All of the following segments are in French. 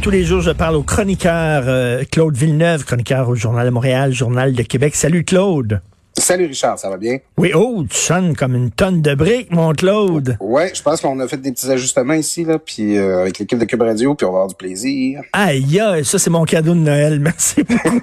Tous les jours, je parle au chroniqueur euh, Claude Villeneuve, chroniqueur au Journal de Montréal, Journal de Québec. Salut Claude. Salut Richard, ça va bien? Oui, oh, tu sonnes comme une tonne de briques, mon Claude. Ouais, je pense qu'on a fait des petits ajustements ici, là, puis euh, avec l'équipe de Cube Radio, puis on va avoir du plaisir. Aïe, ça c'est mon cadeau de Noël, merci beaucoup.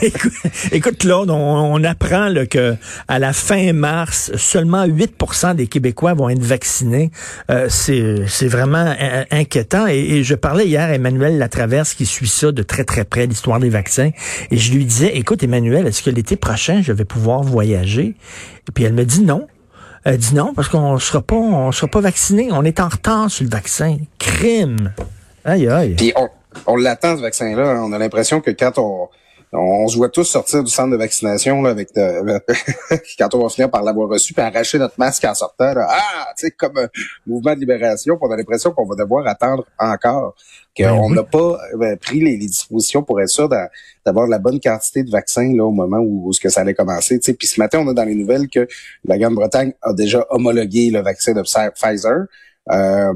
écoute, écoute, Claude, on, on apprend là, que à la fin mars, seulement 8% des Québécois vont être vaccinés. Euh, c'est c'est vraiment euh, inquiétant. Et, et, je parlais hier à Emmanuel Latraverse qui suit ça de très très près, l'histoire des vaccins, et je lui disais, écoute Emmanuel, est-ce que l'été prochain je vais pouvoir voyager. Et puis elle me dit non. Elle dit non parce qu'on sera pas, on sera pas vacciné. On est en retard sur le vaccin. Crime. Aïe aïe. Puis on, on l'attend ce vaccin-là. On a l'impression que quand on on se voit tous sortir du centre de vaccination là, avec de, quand on va finir par l'avoir reçu puis arracher notre masque en sortant. Là. Ah, tu sais, comme un mouvement de libération, on a l'impression qu'on va devoir attendre encore, qu'on n'a pas ben, pris les, dispositions pour être sûr d'avoir la bonne quantité de vaccins là au moment où, où ce que ça allait commencer. Puis ce matin, on a dans les nouvelles que la Grande-Bretagne a déjà homologué le vaccin de Pfizer. Euh,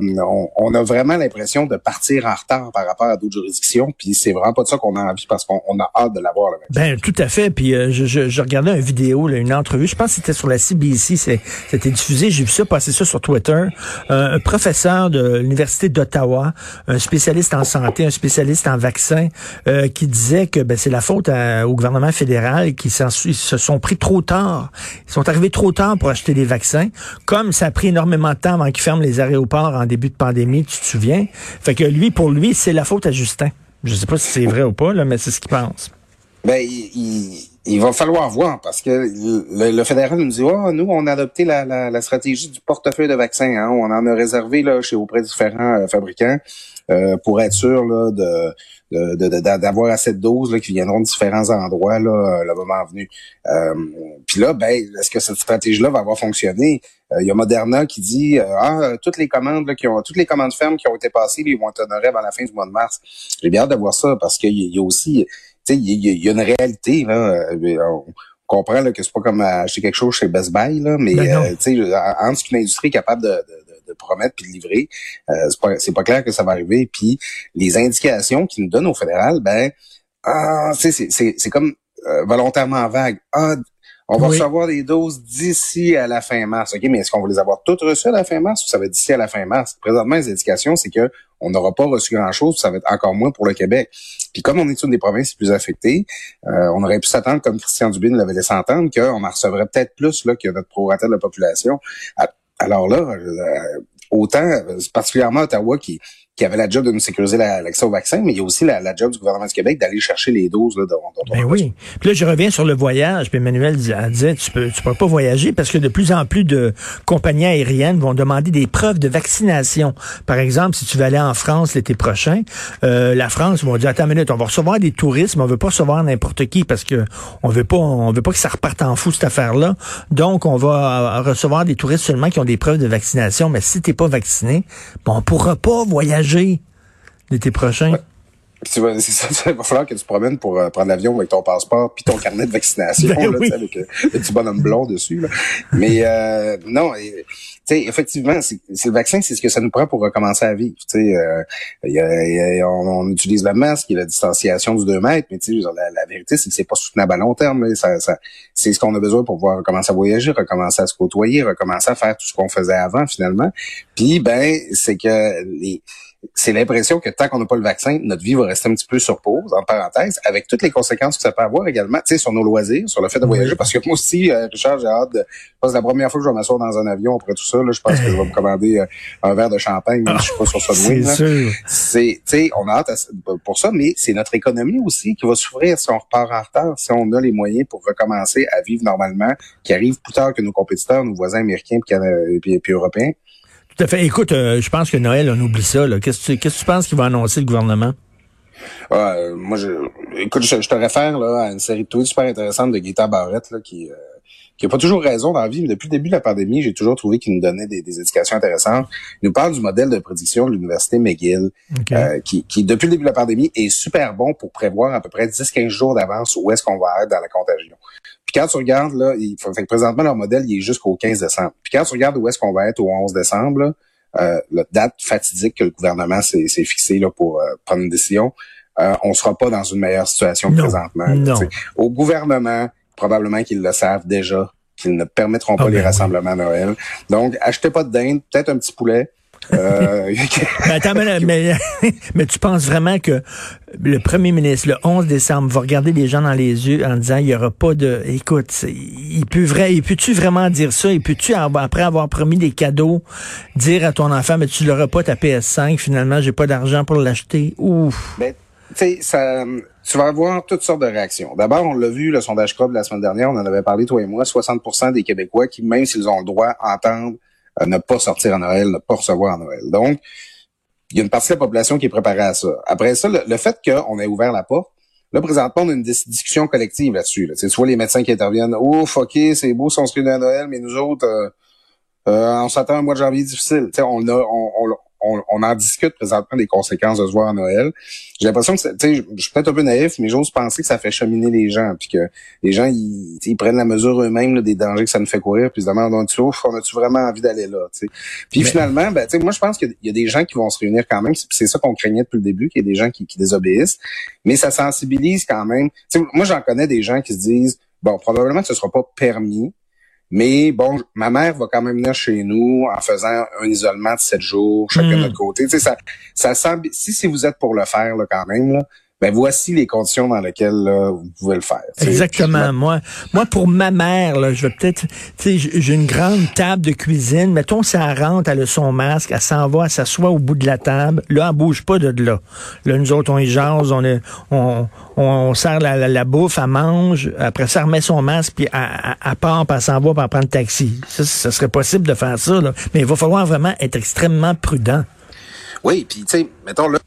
on, a vraiment l'impression de partir en retard par rapport à d'autres juridictions, puis c'est vraiment pas de ça qu'on a envie parce qu'on a hâte de l'avoir. Ben tout à fait. Puis euh, je, je, regardais une vidéo, là, une entrevue. Je pense que c'était sur la CBC. C'était diffusé. J'ai vu ça passer ça sur Twitter. Euh, un professeur de l'université d'Ottawa, un spécialiste en santé, un spécialiste en vaccins, qui disait que ben, c'est la faute au gouvernement fédéral qui se sont pris trop tard. Ils sont arrivés trop tard pour acheter des vaccins. Comme ça a pris énormément de temps avant qu'ils ferment les arrêts en début de pandémie, tu te souviens? Fait que lui, pour lui, c'est la faute à Justin. Je sais pas si c'est vrai ou pas, là, mais c'est ce qu'il pense. Ben, il, va falloir voir parce que le, fédéral nous dit, oh, nous, on a adopté la, stratégie du portefeuille de vaccins. Hein. On en a réservé là, chez auprès de différents euh, fabricants euh, pour être sûr là, de d'avoir assez de doses là, qui viendront de différents endroits là, le moment venu. Euh, puis là, ben, est-ce que cette stratégie-là va avoir fonctionné? Euh, il y a Moderna qui dit euh, ah toutes les commandes là, qui ont toutes les commandes fermes qui ont été passées, ils vont être honorées avant la fin du mois de mars. J'ai bien hâte de voir ça parce qu'il y, a aussi, il y, a une réalité là. On, comprend là, que c'est pas comme acheter quelque chose chez Best Buy là, mais ben tu sais, entre qu'une industrie capable de de promettre puis de livrer. Euh, c'est pas c'est pas clair que ça va arriver. Puis les indications qu'ils nous donnent au fédéral, ben ah, c'est c'est c'est comme euh, volontairement vague. Ah, on va recevoir des doses d'ici à la fin mars. OK, mais est-ce qu'on va les avoir toutes reçues à la fin mars ou ça va être d'ici à la fin mars? Présentement, les indications, c'est que on n'aura pas reçu grand-chose, ça va être encore moins pour le Québec. Puis comme on est une des provinces les plus affectées, euh, on aurait pu s'attendre, comme Christian Dubin l'avait laissé entendre, qu'on en recevrait peut-être plus là, que notre prorata de la population. Alors là, euh, autant, euh, particulièrement Ottawa qui, qui avait la job de nous sécuriser l'accès au vaccin, mais il y a aussi la, job du gouvernement du Québec d'aller chercher les doses là, dont, ben oui. Puis là, je reviens sur le voyage. Puis Emmanuel disait, tu peux, tu peux pas voyager parce que de plus en plus de compagnies aériennes vont demander des preuves de vaccination. Par exemple, si tu veux aller en France l'été prochain, euh, la France va dire, attends une minute, on va recevoir des touristes, mais on veut pas recevoir n'importe qui parce que on veut pas, on veut pas que ça reparte en fou cette affaire-là. Donc, on va euh, recevoir des touristes seulement qui ont des preuves de vaccination. Mais si t'es pas vacciné, bon, on pourra pas voyager l'été prochain. C'est ça, il va falloir que tu te promènes pour euh, prendre l'avion avec ton passeport puis ton carnet de vaccination ben là, avec euh, le petit bonhomme blond dessus. Là. Mais euh, non, effectivement, c'est le vaccin, c'est ce que ça nous prend pour recommencer à vivre. Euh, y a, on, utilise le masque, a la distanciation du 2 mètres, mais la, la vérité, c'est que c'est pas soutenable à long terme. Ça, ça, c'est ce qu'on a besoin pour pouvoir recommencer à voyager, recommencer à se côtoyer, recommencer à faire tout ce qu'on faisait avant finalement. Puis ben, c'est que les c'est l'impression que tant qu'on n'a pas le vaccin, notre vie va rester un petit peu sur pause, en parenthèse, avec toutes les conséquences que ça peut avoir également, tu sais, sur nos loisirs, sur le fait de voyager. Parce que moi aussi, euh, Richard, j'ai hâte de... Je pense que la première fois que je vais m'asseoir dans un avion après tout ça, là, je pense que je vais me commander euh, un verre de champagne, si je suis pas sur Sunwing. C'est, tu sais, on a hâte pour ça, mais c'est notre économie aussi qui va souffrir si on repart en retard, si on a les moyens pour recommencer à vivre normalement, qui arrive plus tard que nos compétiteurs, nos voisins américains et puis, puis européens. Tout à fait. Écoute, euh, je pense que Noël, on oublie ça. Qu'est-ce que tu penses qu'il va annoncer le gouvernement? Euh, moi, je, écoute, je, te réfère là, à une série de tweets super intéressantes de Guetta Barrett là, qui, euh, qui a pas toujours raison dans la vie, mais depuis le début de la pandémie, j'ai toujours trouvé qu'il nous donnait des, des, éducations intéressantes. Il nous parle du modèle de prédiction de l'université McGill, qui, qui, depuis le début de la pandémie, est super bon pour prévoir à peu près 10-15 jours d'avance où est-ce qu'on va être dans la contagion. Puis quand tu regardes, là, il faut, fait que présentement, leur modèle, il est jusqu'au 15 décembre. Puis quand tu regardes où est-ce qu'on va être au 11 décembre, euh, la date fatidique que le gouvernement s'est fixée là, pour euh, prendre une décision, euh, on sera pas dans une meilleure situation que présentement. Au gouvernement, probablement qu'ils le savent déjà, qu'ils ne permettront pas ah, les ben rassemblements à Noël. Donc, achetez pas de dinde, peut-être un petit poulet. Euh... mais, mais, tu penses vraiment que le premier ministre, le 11 décembre, va regarder les gens dans les yeux en disant il n'y aura pas de. Écoute, il peut vrai, il peut-tu vraiment dire ça? Et peux-tu, après avoir promis des cadeaux, dire à ton enfant, mais tu l'auras pas ta PS5, finalement, j'ai pas d'argent pour l'acheter? Ouf! Ben, ça, tu vas avoir toutes sortes de réactions. D'abord, on l'a vu, le sondage CROB la semaine dernière, on en avait parlé, toi et moi, 60% des Québécois qui, même s'ils ont le droit, entendent euh, ne pas sortir à Noël, ne pas recevoir à Noël. Donc, il y a une partie de la population qui est préparée à ça. Après ça, le, fait qu'on ait ouvert la porte, là, présentement, on a une discussion collective là-dessus. Là. Soit les médecins qui interviennent, ouf, OK, c'est beau si on se réunit à Noël, mais nous autres, euh, euh, on s'attend à un mois de janvier difficile. on, a, on, on, en discute présentement des conséquences de se voir à Noël. J'ai l'impression que, tu sais, je suis peut-être un peu naïf, mais j'ose penser que ça fait cheminer les gens, puis que les gens, ils, ils prennent la mesure eux-mêmes des dangers que ça nous fait courir, puis ils se demandent, on, on a-tu vraiment envie d'aller là, tu sais? Puis finalement, ben, tu sais, moi, je pense qu'il y a des gens qui vont se réunir quand même, c'est ça qu'on craignait depuis le début, qu'il y ait des gens qui, qui désobéissent, mais ça sensibilise quand même. Tu sais, moi, j'en connais des gens qui se disent, bon, probablement que ce sera pas permis, mais bon, ma mère va quand même venir chez nous en faisant un isolement de sept jours, chacun de hmm. notre côté. Tu sais, ça, ça semble, si, si vous êtes pour le faire là, quand même, là, ben voici les conditions dans lesquelles vous pouvez le faire. Exactement. moi, moi pour ma mère, là, je vais peut-être, tu sais, j'ai une grande table de cuisine. Mettons, ça rentre, elle a son masque, elle s'en va, elle s'assoit au bout de la table. Là, elle bouge pas de là. Là, nous autres, on y jase, on, est, on, on, sert la, la, bouffe, elle mange. Après ça, elle remet son masque, puis elle, elle, part, puis elle s'en va, puis elle prend le taxi. Ça, ça serait possible de faire ça, là. Mais il va falloir vraiment être extrêmement prudent. Oui, puis tu sais, mettons là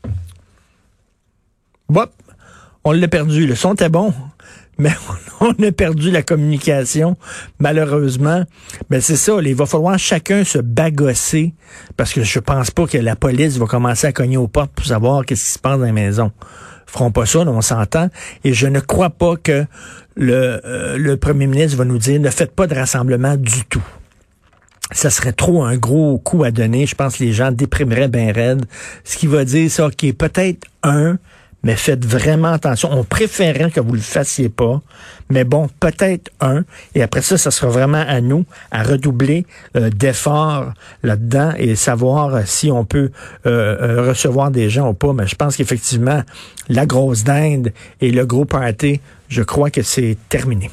on l'a perdu. Le son était bon, mais on a perdu la communication, malheureusement. Mais c'est ça, il va falloir chacun se bagosser, parce que je pense pas que la police va commencer à cogner aux portes pour savoir qu'est-ce qui se passe dans les maisons. feront pas ça, on s'entend. Et je ne crois pas que le, euh, premier ministre va nous dire ne faites pas de rassemblement du tout ça serait trop un gros coup à donner. Je pense que les gens déprimeraient bien raide. Ce qui va dire, c'est OK, peut-être un, mais faites vraiment attention. On préférerait que vous le fassiez pas, mais bon, peut-être un. Et après ça, ça sera vraiment à nous à redoubler euh, d'efforts là-dedans et savoir euh, si on peut euh, recevoir des gens ou pas. Mais je pense qu'effectivement, la grosse dinde et le gros party, je crois que c'est terminé.